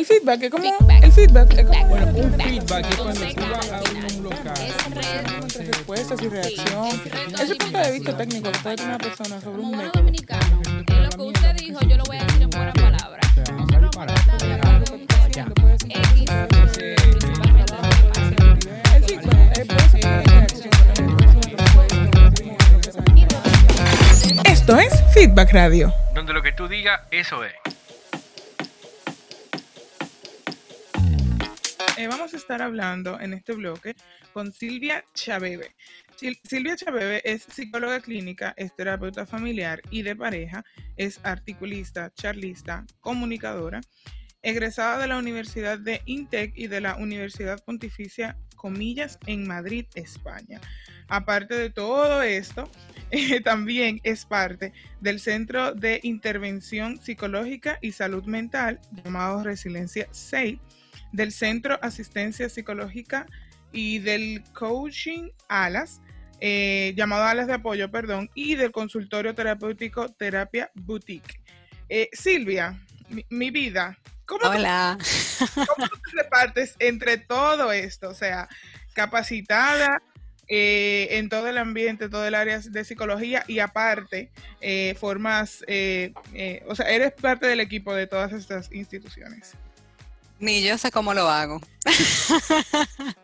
El feedback es como. El feedback es como. Bueno, un feedback es cuando tú vas a un local. entre respuestas y reacción. Ese punto de vista técnico que una persona sobre un método. dominicanos, en lo que usted dijo, yo lo voy a decir en Ya. El feedback eh, reacción. Esto es Feedback Radio. Donde lo que tú digas, eso es. Eh, vamos a estar hablando en este bloque con Silvia Chabebe. Sil- Silvia Chabebe es psicóloga clínica, es terapeuta familiar y de pareja, es articulista, charlista, comunicadora, egresada de la Universidad de INTEC y de la Universidad Pontificia Comillas en Madrid, España. Aparte de todo esto, eh, también es parte del Centro de Intervención Psicológica y Salud Mental llamado Resiliencia 6 del Centro Asistencia Psicológica y del Coaching Alas, eh, llamado Alas de Apoyo, perdón, y del consultorio terapéutico Terapia Boutique. Eh, Silvia, mi, mi vida, ¿cómo, Hola. cómo tú te repartes entre todo esto? O sea, capacitada eh, en todo el ambiente, todo el área de psicología y aparte eh, formas, eh, eh, o sea, eres parte del equipo de todas estas instituciones. Ni yo sé cómo lo hago.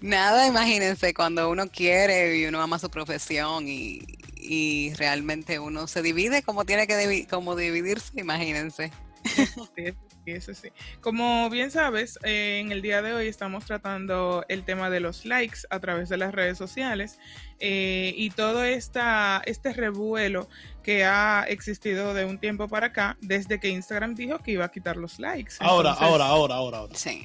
Nada, imagínense, cuando uno quiere y uno ama su profesión y, y realmente uno se divide como tiene que divi- como dividirse, imagínense. Sí, Como bien sabes, eh, en el día de hoy estamos tratando el tema de los likes a través de las redes sociales eh, y todo esta, este revuelo que ha existido de un tiempo para acá, desde que Instagram dijo que iba a quitar los likes. Ahora, Entonces, ahora, ahora, ahora, ahora. Sí.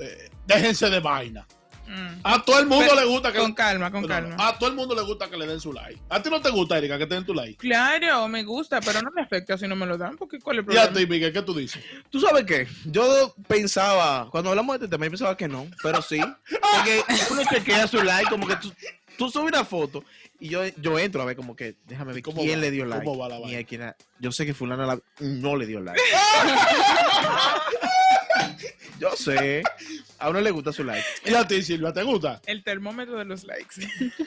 Eh, déjense de vaina. Mm, A todo el mundo Pero- le gusta que con calma, con no, calma. A todo el mundo le gusta que le den su like. A ti no te gusta, Erika, que te den tu like. Claro, me gusta, pero no me afecta si no me lo dan, porque ¿cuál es el Y a problema? ti, Miguel, ¿qué tú dices? ¿Tú sabes qué? Yo pensaba, cuando hablamos de este tema, yo pensaba que no, pero sí. Porque uno chequea su like, como que tú, tú subes una foto y yo, yo entro a ver como que, déjame ver ¿Cómo quién va? le dio like. ¿Cómo va la vaina? yo sé que fulana la- no le dio like. yo sé. A uno le gusta su like. ¿Y a ti, Silvia, te gusta? El termómetro de los likes.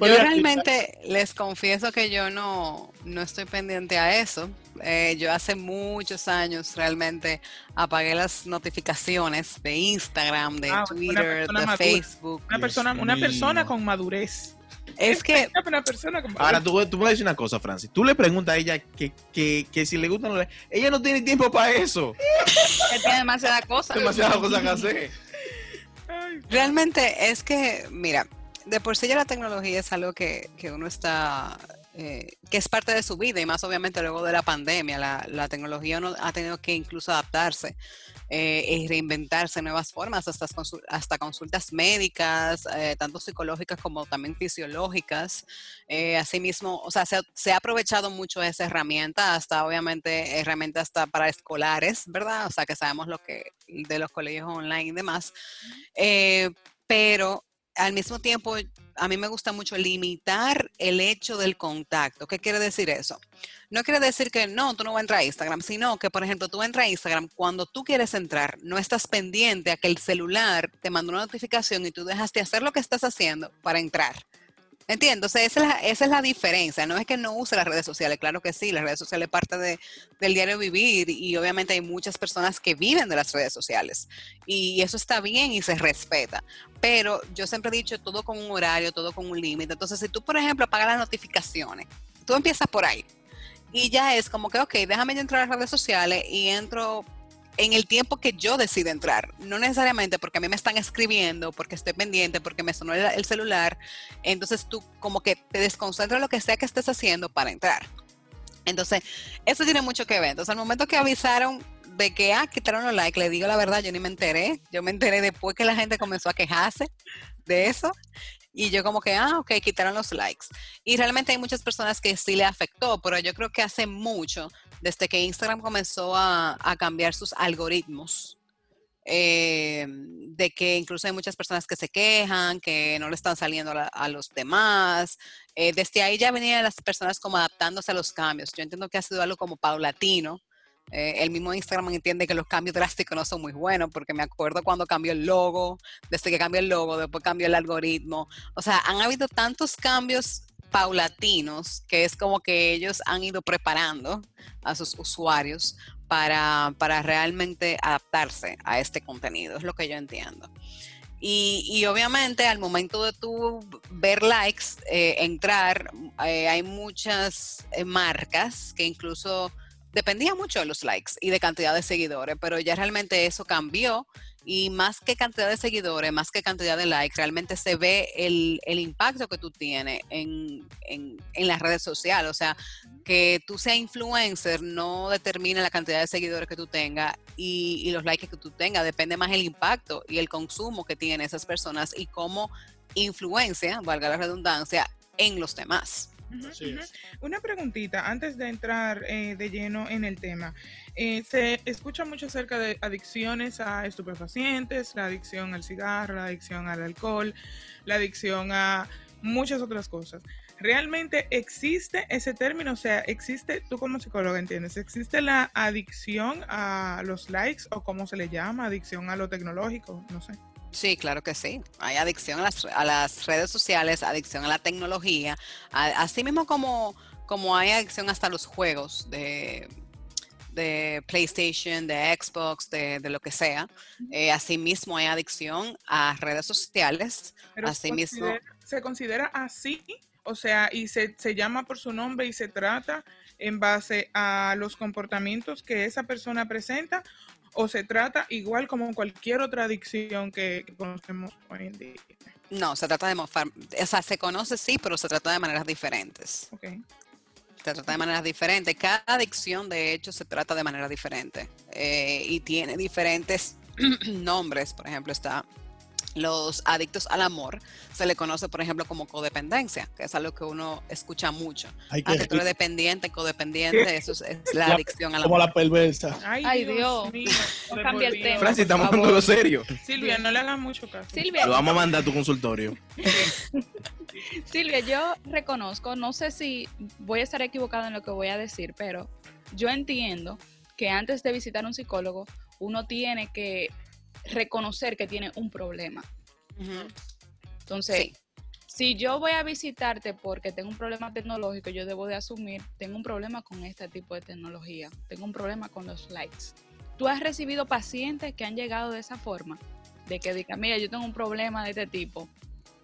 Yo realmente les confieso que yo no, no estoy pendiente a eso. Eh, yo hace muchos años realmente apagué las notificaciones de Instagram, de Ah, Twitter, de madura. Facebook. Una Dios persona, una mío. persona con madurez. Es que Una persona con Ahora, tú, tú me decir una cosa, Francis. Tú le preguntas a ella que, que, que si le gustan los likes. Ella no tiene tiempo para eso. Él tiene demasiada cosa. Demasiadas cosas que hacer. Realmente es que, mira, de por sí ya la tecnología es algo que, que uno está, eh, que es parte de su vida y más obviamente luego de la pandemia, la, la tecnología uno ha tenido que incluso adaptarse eh, y reinventarse nuevas formas, hasta, consul- hasta consultas médicas, eh, tanto psicológicas como también fisiológicas. Eh, asimismo, o sea, se, ha- se ha aprovechado mucho esa herramienta, hasta obviamente herramientas hasta para escolares, ¿verdad? O sea, que sabemos lo que de los colegios online y demás. Eh, pero al mismo tiempo, a mí me gusta mucho limitar el hecho del contacto. ¿Qué quiere decir eso? No quiere decir que no, tú no vas a entrar a Instagram, sino que, por ejemplo, tú entras a Instagram, cuando tú quieres entrar, no estás pendiente a que el celular te mande una notificación y tú dejas de hacer lo que estás haciendo para entrar. Entiendo, o esa es, la, esa es la diferencia. No es que no use las redes sociales, claro que sí, las redes sociales es parte de, del diario vivir y obviamente hay muchas personas que viven de las redes sociales y eso está bien y se respeta. Pero yo siempre he dicho todo con un horario, todo con un límite. Entonces, si tú, por ejemplo, apagas las notificaciones, tú empiezas por ahí y ya es como que, ok, déjame yo entrar a las redes sociales y entro en el tiempo que yo decida entrar, no necesariamente porque a mí me están escribiendo, porque estoy pendiente, porque me sonó el, el celular, entonces tú como que te desconcentras en lo que sea que estés haciendo para entrar. Entonces, eso tiene mucho que ver. Entonces, al momento que avisaron de que, ah, quitaron los likes, le digo la verdad, yo ni me enteré. Yo me enteré después que la gente comenzó a quejarse de eso. Y yo como que, ah, ok, quitaron los likes. Y realmente hay muchas personas que sí le afectó, pero yo creo que hace mucho, desde que Instagram comenzó a, cambiar sus algoritmos, eh, de que incluso hay muchas personas que se quejan, que no le están saliendo a los demás. Eh, desde ahí ya venían las personas como adaptándose a los cambios. Yo entiendo que ha sido algo como paulatino, Eh, el mismo Instagram entiende que los cambios drásticos no son muy buenos, porque me acuerdo cuando cambió el logo, desde que cambió el logo, después cambió el algoritmo. O sea, han habido tantos cambios paulatinos que es como que ellos han ido preparando a sus usuarios para, para realmente adaptarse a este contenido, es lo que yo entiendo. Y, obviamente al momento de tú ver likes, eh, entrar, eh, hay muchas marcas que incluso dependía mucho de los likes y de cantidad de seguidores, pero ya realmente eso cambió y más que cantidad de seguidores, más que cantidad de likes, realmente se ve el, el impacto que tú tienes en, en, las redes sociales. O sea, que tú seas influencer no determina la cantidad de seguidores que tú tengas y, y los likes que tú tengas, depende más el impacto y el consumo que tienen esas personas y cómo influencia, valga la redundancia, en los demás. Uh -huh, uh -huh. Una preguntita antes de entrar eh, de lleno en el tema. Eh, se escucha mucho acerca de adicciones a estupefacientes, la adicción al cigarro, la adicción al alcohol, la adicción a muchas otras cosas. ¿Realmente existe ese término? O sea, existe, tú como psicóloga entiendes, ¿existe la adicción a los likes o cómo se le llama? Adicción a lo tecnológico, no sé. Sí, claro que sí. Hay adicción a las, a las redes sociales, adicción a la tecnología, a, así mismo como, como hay adicción hasta a los juegos de, de PlayStation, de Xbox, de, de lo que sea. Eh, asimismo hay adicción a redes sociales. Pero asimismo, se, considera, se considera así, o sea, y se, se llama por su nombre y se trata en base a los comportamientos que esa persona presenta o se trata igual como cualquier otra adicción que, que conocemos hoy en día? No, se trata de mofar, o sea, se conoce sí, pero se trata de maneras diferentes. Okay. Se trata de maneras diferentes. Cada adicción, de hecho, se trata de manera diferente eh, y tiene diferentes nombres. Por ejemplo, está los adictos al amor, se le conoce, por ejemplo, como codependencia, que es algo que uno escucha mucho. Hay Ah, que tú eres dependiente, codependiente, eso es, es la, adicción al Como amor. la perversa. Ay, Ay, Dios, Dios. mío. No cambia el tema. Dios. Francis, estamos hablando de favor. serio. Silvia, no le hagas mucho caso. Silvia, Lo vamos a mandar a tu consultorio. Silvia, yo reconozco, no sé si voy a estar equivocado en lo que voy a decir, pero yo entiendo que antes de visitar a un psicólogo, uno tiene que reconocer que tiene un problema. Entonces, Sí. si yo voy a visitarte porque tengo un problema tecnológico, yo debo de asumir, tengo un problema con este tipo de tecnología, tengo un problema con los likes. ¿Tú has recibido pacientes que han llegado de esa forma? De que digan, mira, yo tengo un problema de este tipo.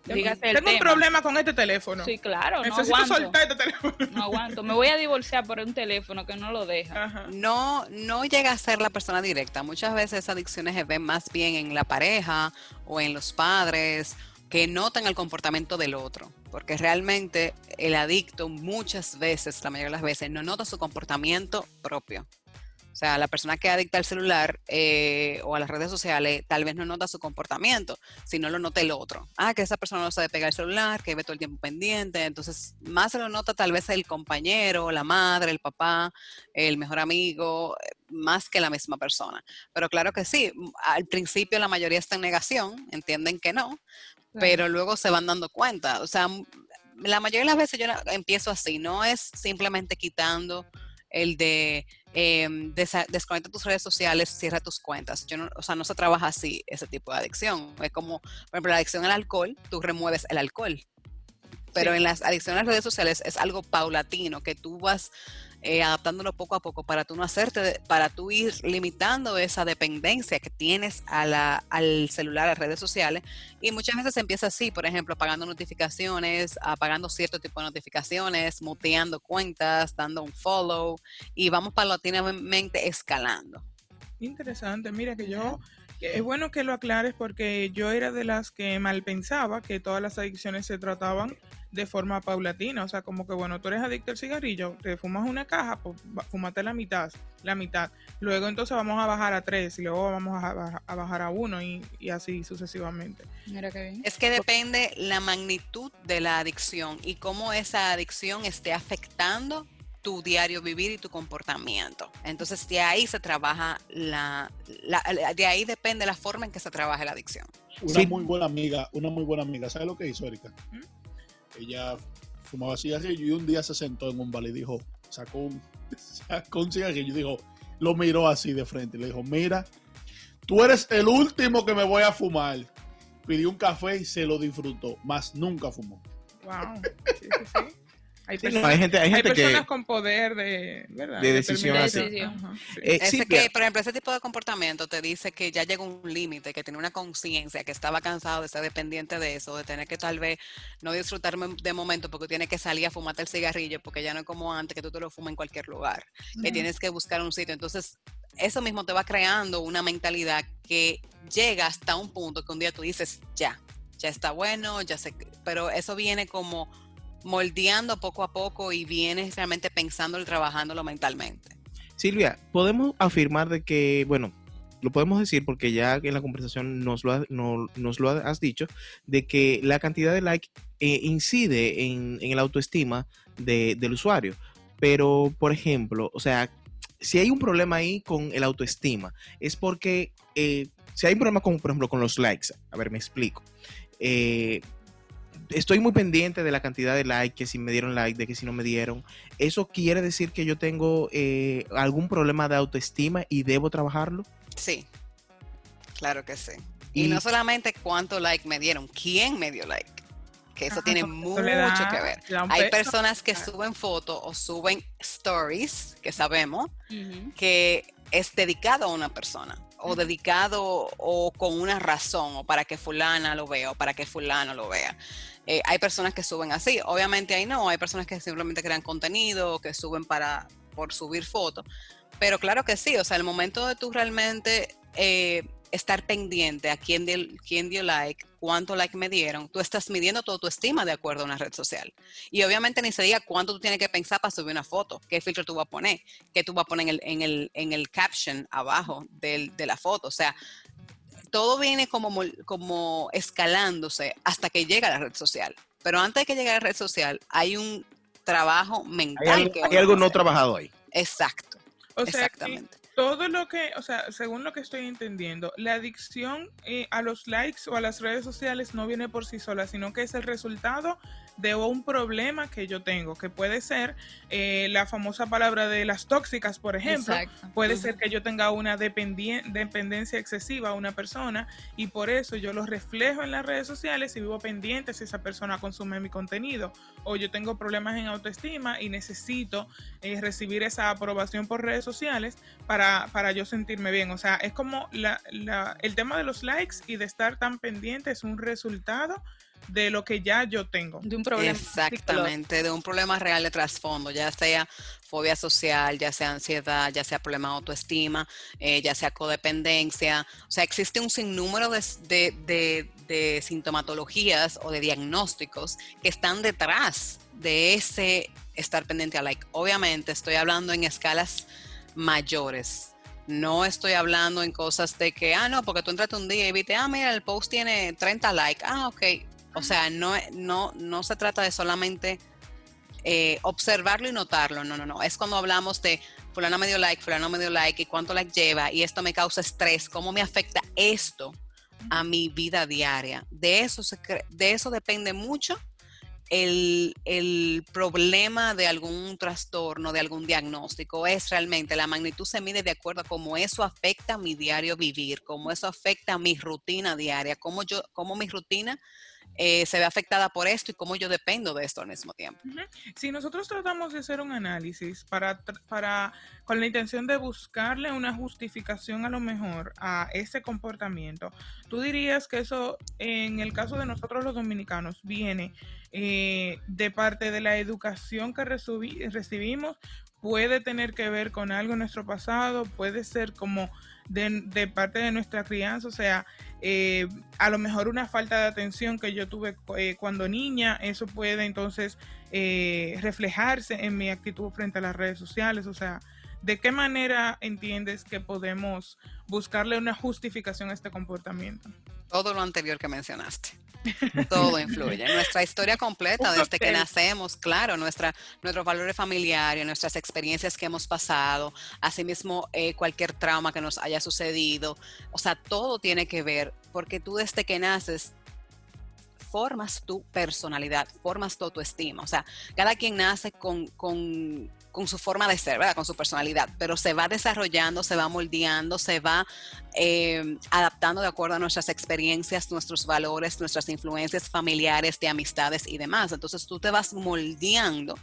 Dígase el Tengo un problema con este teléfono. Sí, claro, no Necesito aguanto. soltar este teléfono. No aguanto. Me voy a divorciar por un teléfono que no lo deja. Ajá. No, no llega a ser la persona directa. Muchas veces esas adicciones se ven más bien en la pareja o en los padres que notan el comportamiento del otro. Porque realmente el adicto muchas veces, la mayoría de las veces, no nota su comportamiento propio. O sea, la persona que adicta al celular eh, o a las redes sociales tal vez no nota su comportamiento, sino lo nota el otro. Ah, que esa persona no sabe pegar el celular, que ve todo el tiempo pendiente. Entonces, más se lo nota tal vez el compañero, la madre, el papá, el mejor amigo, eh, más que la misma persona. Pero claro que sí, al principio la mayoría está en negación, entienden que no, pero luego se van dando cuenta. O sea, la mayoría de las veces yo empiezo así, no es simplemente quitando el de desa- desconecta tus redes sociales, cierra tus cuentas. Yo no, o sea, no se trabaja así ese tipo de adicción. Es como, por ejemplo, la adicción al alcohol, tú remueves el alcohol. Pero Sí. en las adicciones a las redes sociales es algo paulatino, que tú vas eh, adaptándolo poco a poco para tú no hacerte, para tú ir limitando esa dependencia que tienes a la, al celular, a las redes sociales. Y muchas veces empieza así, por ejemplo, apagando notificaciones, apagando cierto tipo de notificaciones, muteando cuentas, dando un follow y vamos paulatinamente escalando. Interesante, mira que yo, es bueno que lo aclares porque yo era de las que mal pensaba que todas las adicciones se trataban de forma paulatina, o sea, como que bueno, tú eres adicto al cigarrillo, te fumas una caja, pues fúmate la mitad, la mitad, luego entonces vamos a bajar a tres y luego vamos a bajar a uno y, y así sucesivamente. Mira qué bien. Es que depende la magnitud de la adicción y cómo esa adicción esté afectando tu diario vivir y tu comportamiento. Entonces, de ahí se trabaja la, la- la- de ahí depende la forma en que se trabaja la adicción. Una Sí. muy buena amiga, una muy buena amiga. ¿Sabes lo que hizo, Erika? ¿Mm? Ella fumaba cigarrillo y un día se sentó en un bar y dijo, sacó un, sacó un cigarrillo y dijo, lo miró así de frente y le dijo, mira, tú eres el último que me voy a fumar. Pidió un café y se lo disfrutó, más nunca fumó. Wow. Sí, sí, sí. Hay Sí, no, personas, hay gente, hay hay personas que... con poder de, ¿verdad? de decisión así. Determinación. Ajá, sí. Eh, Ese Silvia, que, por ejemplo, ese tipo de comportamiento te dice que ya llegó un límite, que tiene una conciencia, que estaba cansado de ser dependiente de eso, de tener que tal vez no disfrutar de momento porque tiene que salir a fumarte el cigarrillo, porque ya no es como antes que tú te lo fumas en cualquier lugar, que tienes que buscar un sitio. Entonces, eso mismo te va creando una mentalidad que llega hasta un punto que un día tú dices, ya, ya está bueno, ya sé, que-". pero eso viene como moldeando poco a poco y vienes realmente pensándolo y trabajándolo mentalmente. Silvia, podemos afirmar de que, bueno, lo podemos decir porque ya en la conversación nos lo, has dicho, de que la cantidad de like eh, incide en, en la autoestima de- del usuario. Pero, por ejemplo, o sea, si hay un problema ahí con el autoestima, es porque eh, si hay un problema con, por ejemplo, con los likes, a ver, me explico. Eh, estoy muy pendiente de la cantidad de likes, que si me dieron like, de que si no me dieron. ¿Eso quiere decir que yo tengo eh, algún problema de autoestima y debo trabajarlo? Sí, claro que sí. Y, Y- no solamente cuánto like me dieron, quién me dio like, que eso Ajá, tiene eso mucho da- que ver. Hay personas que suben fotos o suben stories, que sabemos, que es dedicado a una persona o dedicado o con una razón o para que fulana lo vea o para que fulano lo vea. Eh, hay personas que suben así, obviamente ahí no, hay personas que simplemente crean contenido, que suben para por subir fotos, pero claro que sí, o sea, el momento de tú realmente eh, estar pendiente a quién dio, quién dio like, cuánto like me dieron, tú estás midiendo tu autoestima de acuerdo a una red social. Y obviamente ni se diga cuánto tú tienes que pensar para subir una foto, qué filtro tú vas a poner, qué tú vas a poner en el, en el, en el caption abajo del- de la foto. O sea, todo viene como, como escalándose hasta que llega a la red social. Pero antes de que llegue a la red social, hay un trabajo Hay mental algo, que hay algo no trabajado ahí. Exacto, O sea, que exactamente. Todo lo que, o sea, según lo que estoy entendiendo, la adicción eh, a los likes o a las redes sociales no viene por sí sola, sino que es el resultado de un problema que yo tengo, que puede ser eh, la famosa palabra de las tóxicas, por ejemplo. Exacto. Puede ser que yo tenga una dependencia excesiva a una persona y por eso yo lo reflejo en las redes sociales y vivo pendiente si esa persona consume mi contenido. O yo tengo problemas en autoestima y necesito eh, recibir esa aprobación por redes sociales para, para yo sentirme bien. O sea, es como la- la- el tema de los likes y de estar tan pendiente es un resultado de lo que ya yo tengo. De un problema. Exactamente, de un problema real de trasfondo, ya sea fobia social, ya sea ansiedad, ya sea problema de autoestima, eh, ya sea codependencia. O sea, existe un sinnúmero de, de- de- de sintomatologías o de diagnósticos que están detrás de ese estar pendiente a like. Obviamente estoy hablando en escalas mayores. No estoy hablando en cosas de que, ah, no, porque tú entraste un día y viste, ah, mira, el post tiene 30 likes. Ah, ok. O sea, no, no, no se trata de solamente eh, observarlo y notarlo. No, no, no. Es cuando hablamos de fulano me dio like, fulano me dio like y cuánto like lleva y esto me causa estrés. ¿Cómo me afecta esto a mi vida diaria? De eso, de eso depende mucho el, el problema de algún trastorno, de algún diagnóstico, es realmente la magnitud se mide de acuerdo a cómo eso afecta mi diario vivir, cómo eso afecta mi rutina diaria, cómo, yo, cómo mi rutina eh, se ve afectada por esto y cómo yo dependo de esto al mismo tiempo. Si nosotros tratamos de hacer un análisis para, para con la intención de buscarle una justificación a lo mejor a ese comportamiento, tú dirías que eso en el caso de nosotros los dominicanos viene eh, de parte de la educación que recibi- recibimos, puede tener que ver con algo en nuestro pasado, puede ser como de, parte de nuestra crianza, o sea, eh, a lo mejor una falta de atención que yo tuve eh, cuando niña, eso puede entonces eh, reflejarse en mi actitud frente a las redes sociales, o sea, ¿de qué manera entiendes que podemos buscarle una justificación a este comportamiento? Todo lo anterior que mencionaste. Todo influye. Nuestra historia completa, desde que nacemos, claro, nuestra, nuestros valores familiares, nuestras experiencias que hemos pasado, asimismo eh, cualquier trauma que nos haya sucedido. O sea, todo tiene que ver, porque tú desde que naces formas tu personalidad, formas tu autoestima. O sea, cada quien nace con, con, con su forma de ser, ¿verdad? Con su personalidad, pero se va desarrollando, se va moldeando, se va eh, adaptando de acuerdo a nuestras experiencias, nuestros valores, nuestras influencias familiares, de amistades y demás. Entonces tú te vas moldeando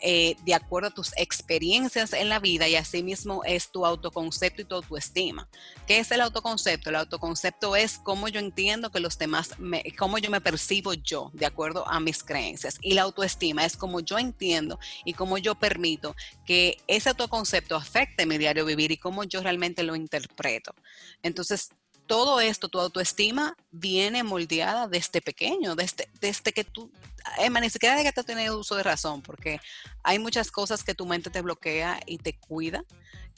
eh, de acuerdo a tus experiencias en la vida y asimismo es tu autoconcepto y tu autoestima. ¿Qué es el autoconcepto? El autoconcepto es cómo yo entiendo que los demás, me, cómo yo me percibo yo de acuerdo a mis creencias. Y la autoestima es cómo yo entiendo y cómo yo permito que ese autoconcepto afecte mi diario vivir y cómo yo realmente lo interpreto. Entonces, todo esto, tu autoestima, viene moldeada desde pequeño, desde, desde que tú, Emma, ni siquiera de que tú tienes uso de razón, porque hay muchas cosas que tu mente te bloquea y te cuida.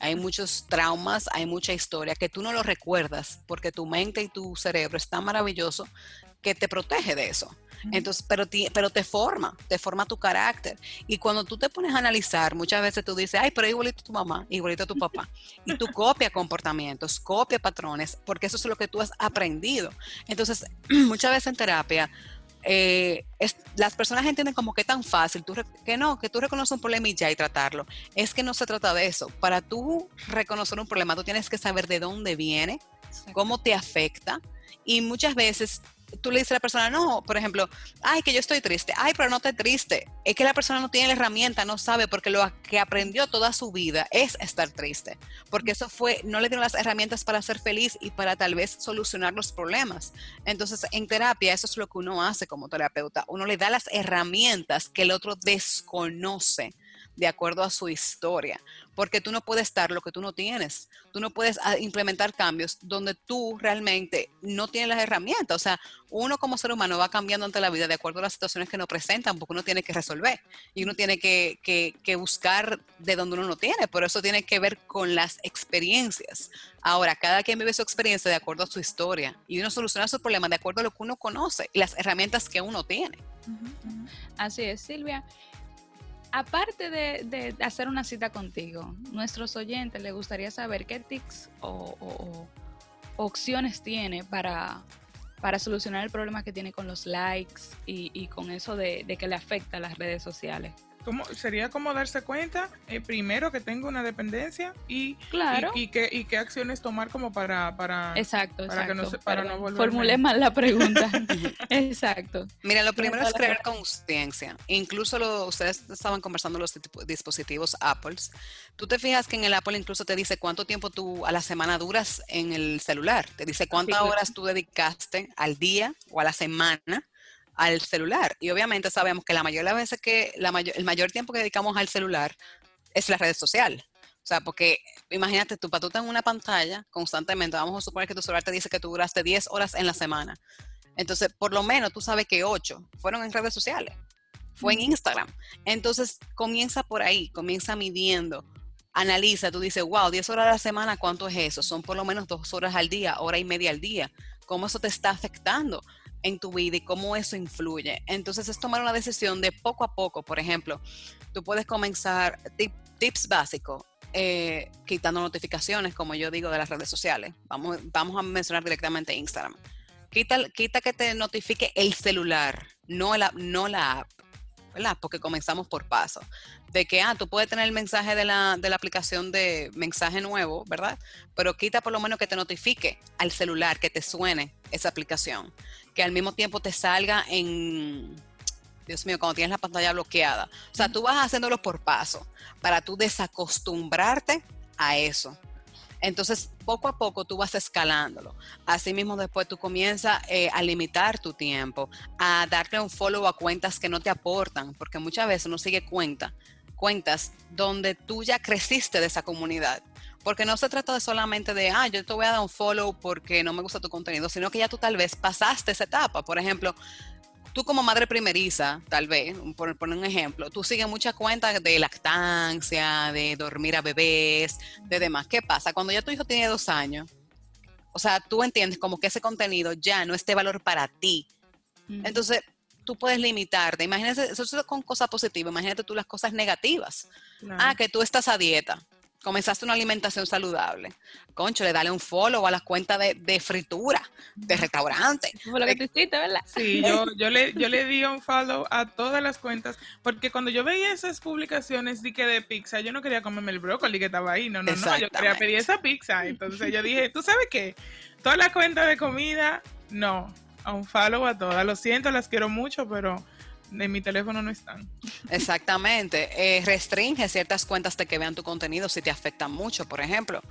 Hay muchos traumas, hay mucha historia que tú no lo recuerdas porque tu mente y tu cerebro es tan maravilloso que te protege de eso. Entonces, pero, ti- pero te forma, te forma tu carácter. Y cuando tú te pones a analizar, muchas veces tú dices, ay, pero igualito a tu mamá, igualito a tu papá. Y tú copias comportamientos, copias patrones, porque eso es lo que tú has aprendido. Entonces, muchas veces en terapia, eh, es- las personas entienden como que tan fácil, tú que no, que tú reconoces un problema y ya y tratarlo. Es que no se trata de eso. Para tú reconocer un problema, tú tienes que saber de dónde viene, cómo te afecta y muchas veces tú le dices a la persona, no, por ejemplo, ay, que yo estoy triste, ay, pero no estés triste. Es que la persona no tiene la herramienta, no sabe, porque lo que aprendió toda su vida es estar triste, porque eso fue, no le dieron las herramientas para ser feliz y para tal vez solucionar los problemas. Entonces, en terapia, eso es lo que uno hace como terapeuta, uno le da las herramientas que el otro desconoce de acuerdo a su historia, porque tú no puedes dar lo que tú no tienes, tú no puedes ah, implementar cambios donde tú realmente no tienes las herramientas, o sea, uno como ser humano va cambiando ante la vida de acuerdo a las situaciones que nos presentan, porque uno tiene que resolver y uno tiene que, que- que buscar de donde uno no tiene, pero eso tiene que ver con las experiencias. Ahora, cada quien vive su experiencia de acuerdo a su historia y uno soluciona sus problemas de acuerdo a lo que uno conoce y las herramientas que uno tiene. Así es, Silvia. Aparte de, de hacer una cita contigo, nuestros oyentes les gustaría saber qué tics o, o- o opciones tiene para, para solucionar el problema que tiene con los likes y, y con eso de, de que le afecta a las redes sociales. ¿Cómo, sería como darse cuenta, eh, primero, que tengo una dependencia y, Claro. y, y qué, y qué acciones tomar como para... para Exacto, para que no se- para no volverme- Formulé mal la pregunta. exacto. Mira, lo primero es crear conciencia. Incluso lo, ustedes estaban conversando los dispositivos Apple. Tú te fijas que en el Apple incluso te dice cuánto tiempo tú a la semana duras en el celular. Te dice cuántas horas tú dedicaste al día o a la semana al celular. Y obviamente sabemos que la mayoría de las veces que la mayor, el mayor tiempo que dedicamos al celular es la red social. O sea, porque imagínate tú, para tú en una pantalla constantemente, vamos a suponer que tu celular te dice que tú duraste 10 horas en la semana. Entonces, por lo menos tú sabes que 8 fueron en redes sociales, fue en Instagram. Entonces, comienza por ahí, comienza midiendo, analiza, tú dices, wow, 10 horas a la semana, ¿cuánto es eso? Son por lo menos 2 horas al día, hora y media al día. ¿Cómo eso te está afectando? en tu vida y cómo eso influye. Entonces es tomar una decisión de poco a poco. Por ejemplo, tú puedes comenzar tip- tips básicos, eh, quitando notificaciones, como yo digo, de las redes sociales. Vamos, vamos a mencionar directamente Instagram. Quita, quita que te notifique el celular, no la, no la app. ¿Verdad? Porque comenzamos por paso. De que, ah, tú puedes tener el mensaje de la, de la aplicación de mensaje nuevo, ¿verdad? Pero quita por lo menos que te notifique al celular, que te suene esa aplicación. Que al mismo tiempo te salga en, Dios mío, cuando tienes la pantalla bloqueada. O sea, tú vas haciéndolo por paso para tú desacostumbrarte a eso. Entonces, poco a poco tú vas escalándolo. Asimismo, después tú comienzas eh, a limitar tu tiempo, a darle un follow a cuentas que no te aportan, porque muchas veces uno sigue cuenta, cuentas donde tú ya creciste de esa comunidad. Porque no se trata de solamente de, ah, yo te voy a dar un follow porque no me gusta tu contenido, sino que ya tú tal vez pasaste esa etapa. Por ejemplo, tú como madre primeriza, tal vez, por poner un ejemplo, tú sigues muchas cuentas de lactancia, de dormir a bebés, de demás. ¿Qué pasa? Cuando ya tu hijo tiene dos años, o sea, tú entiendes como que ese contenido ya no es de valor para ti. Entonces, tú puedes limitarte. Imagínate, eso es con cosas positivas, imagínate tú las cosas negativas. Ah, que tú estás a dieta. Comenzaste una alimentación saludable. Concho, le dale un follow a las cuentas de, de fritura, de restaurante. Fue lo que tú hiciste, ¿verdad? Sí, yo, yo, le, yo le di un follow a todas las cuentas, porque cuando yo veía esas publicaciones de que de pizza, yo no quería comerme el brócoli que estaba ahí, no, no, no, yo quería pedir esa pizza. Entonces yo dije, ¿tú sabes qué? Todas las cuentas de comida, no, a un follow a todas. Lo siento, las quiero mucho, pero en mi teléfono no están. Exactamente. Eh, restringe ciertas cuentas de que vean tu contenido si te afectan mucho, por ejemplo.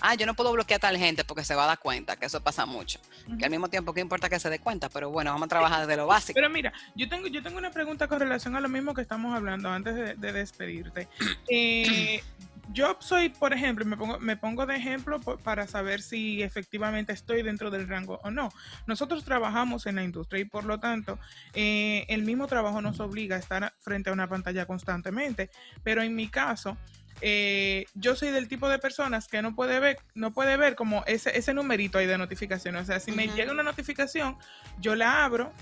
Ah, yo no puedo bloquear a tal gente porque se va a dar cuenta, que eso pasa mucho. Que al mismo tiempo, ¿qué importa que se dé cuenta? Pero bueno, vamos a trabajar desde lo básico. Pero mira, yo tengo, yo tengo una pregunta con relación a lo mismo que estamos hablando antes de, de despedirte. Eh, yo soy, por ejemplo, me pongo, me pongo de ejemplo para saber si efectivamente estoy dentro del rango o no. Nosotros trabajamos en la industria y por lo tanto eh, el mismo trabajo nos obliga a estar frente a una pantalla constantemente. Pero en mi caso, eh, yo soy del tipo de personas que no puede ver, no puede ver como ese, ese numerito ahí de notificaciones. O sea, si me llega una notificación, yo la abro,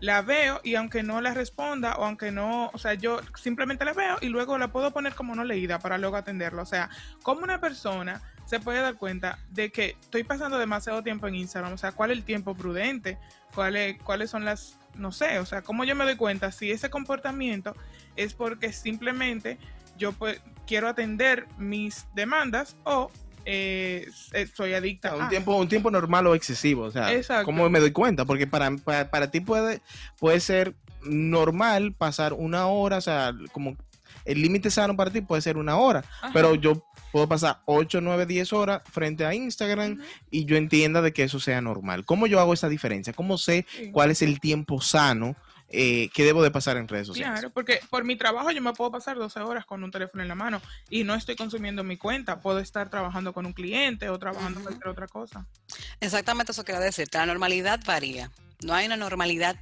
la veo y aunque no la responda o aunque no, o sea, yo simplemente la veo y luego la puedo poner como no leída para luego atenderlo. O sea, como una persona se puede dar cuenta de que estoy pasando demasiado tiempo en Instagram, o sea, cuál es el tiempo prudente, cuáles cuáles son las, no sé, o sea, cómo yo me doy cuenta si ese comportamiento es porque simplemente yo pues, quiero atender mis demandas o eh, eh, soy adicta un a. tiempo un tiempo normal o excesivo o sea Exacto. cómo me doy cuenta porque para, para, para ti puede puede ser normal pasar una hora o sea como el límite sano para ti puede ser una hora Ajá. pero yo puedo pasar 8, 9, 10 horas frente a Instagram y yo entienda de que eso sea normal ¿cómo yo hago esa diferencia? ¿cómo sé sí. cuál es el tiempo sano eh, que debo de pasar en redes sociales? Claro, porque por mi trabajo yo me puedo pasar 12 horas con un teléfono en la mano y no estoy consumiendo mi cuenta. Puedo estar trabajando con un cliente o trabajando Ujú. cualquier otra cosa. Exactamente eso quería decirte. La normalidad varía. No hay una normalidad,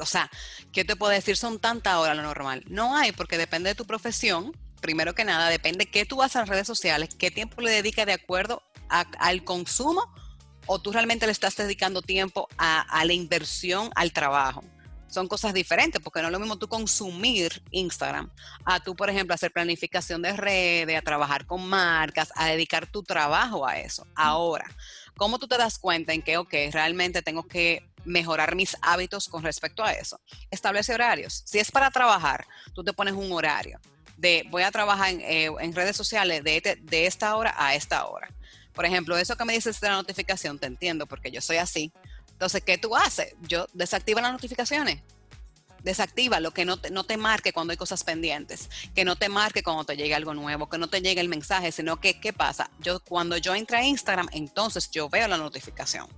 o sea, ¿qué te puedo decir? Son tantas horas lo normal. No hay, porque depende de tu profesión. Primero que nada, depende qué tú haces en las redes sociales, qué tiempo le dedicas de acuerdo a- al consumo o tú realmente le estás dedicando tiempo a, a la inversión, al trabajo. Son cosas diferentes, porque no es lo mismo tú consumir Instagram a tú, por ejemplo, hacer planificación de redes, a trabajar con marcas, a dedicar tu trabajo a eso. Ahora, ¿cómo tú te das cuenta en que, ok, realmente tengo que mejorar mis hábitos con respecto a eso? Establece horarios. Si es para trabajar, tú te pones un horario de voy a trabajar en, eh, en redes sociales de, este- de esta hora a esta hora. Por ejemplo, eso que me dices de la notificación, te entiendo porque yo soy así. Entonces, ¿qué tú haces? Yo desactiva las notificaciones. Desactiva lo que no te, no te marque cuando hay cosas pendientes, que no te marque cuando te llegue algo nuevo, que no te llegue el mensaje, sino que, ¿qué pasa? Yo cuando yo entro a Instagram, entonces yo veo la notificación,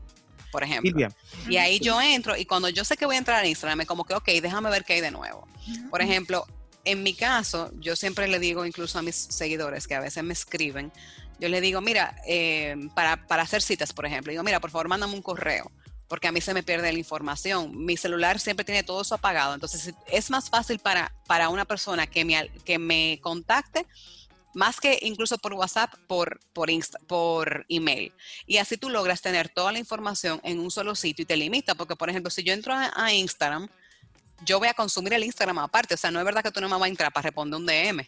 por ejemplo. Silvia, Y ahí yo entro y cuando yo sé que voy a entrar a Instagram, es como que, ok, déjame ver qué hay de nuevo. Por ejemplo, en mi caso, yo siempre le digo incluso a mis seguidores que a veces me escriben, yo le digo, mira, eh, para, para hacer citas, por ejemplo, digo, mira, por favor, mándame un correo, porque a mí se me pierde la información. Mi celular siempre tiene todo eso apagado, entonces es más fácil para, para una persona que me, que me contacte, más que incluso por WhatsApp, por, por, Insta, por email. Y así tú logras tener toda la información en un solo sitio y te limita, porque por ejemplo, si yo entro a Instagram, yo voy a consumir el Instagram aparte, o sea, no es verdad que tú no me vas a entrar para responder un DM.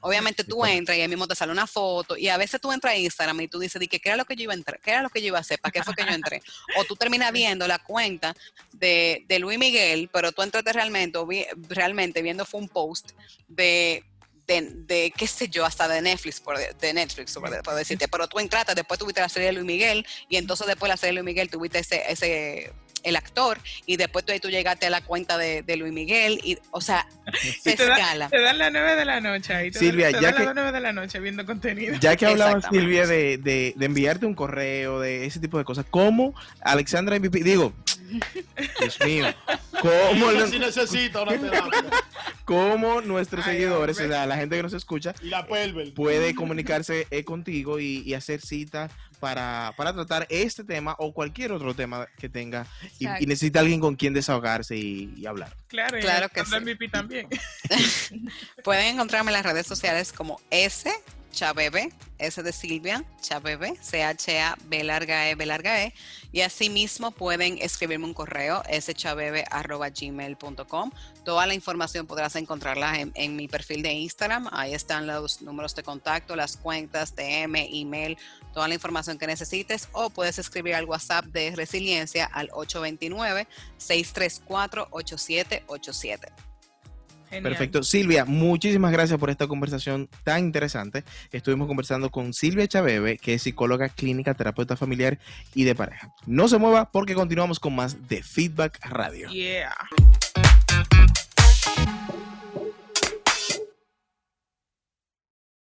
Obviamente tú entras y ahí mismo te sale una foto y a veces tú entras a Instagram y tú dices, di que qué era lo que yo iba a entrar, qué era lo que yo iba a hacer, para qué fue que yo entré. O tú terminas viendo la cuenta de, de Luis Miguel, pero tú entraste realmente, vi- realmente viendo fue un post de, de, de, qué sé yo, hasta de Netflix, por, de- de Netflix, por, por decirte, pero tú entraste, después tuviste la serie de Luis Miguel y entonces después de la serie de Luis Miguel tuviste ese, ese el actor y después tú, ahí tú llegaste a la cuenta de, de Luis Miguel y, o sea, se Y te, da- escala. te dan las 9 de la noche ahí. Te Silvia, dan, te ya dan que- las 9 de la noche viendo contenido. Ya que hablaba. Silvia de, de- de enviarte un correo, de ese tipo de cosas, ¿cómo Alexandra MVP, digo, Dios mío, cómo, una terapia. nuestros Ay, seguidores, o sea, la gente que nos escucha, Y la puede comunicarse eh, contigo y, y hacer cita para, para tratar este tema o cualquier otro tema que tenga y, y necesita alguien con quien desahogarse y, y hablar. Claro, y Claro que Alexandra sí. MVP también. Pueden encontrarme en las redes sociales como S Chabebe, S de Silvia, Chabebe, C-H-A-B larga E, B larga E. Y asimismo pueden escribirme un correo, schabebe.gmail.com. Toda la información podrás encontrarla en, en mi perfil de Instagram. Ahí están los números de contacto, las cuentas, DM, email, toda la información que necesites. O puedes escribir al WhatsApp de Resiliencia al 829-634-8787. Genial. Perfecto. Silvia, muchísimas gracias por esta conversación tan interesante. Estuvimos conversando con Silvia Chabebe, que es psicóloga clínica, terapeuta familiar y de pareja. No se mueva porque continuamos con más de Feedback Radio. Yeah.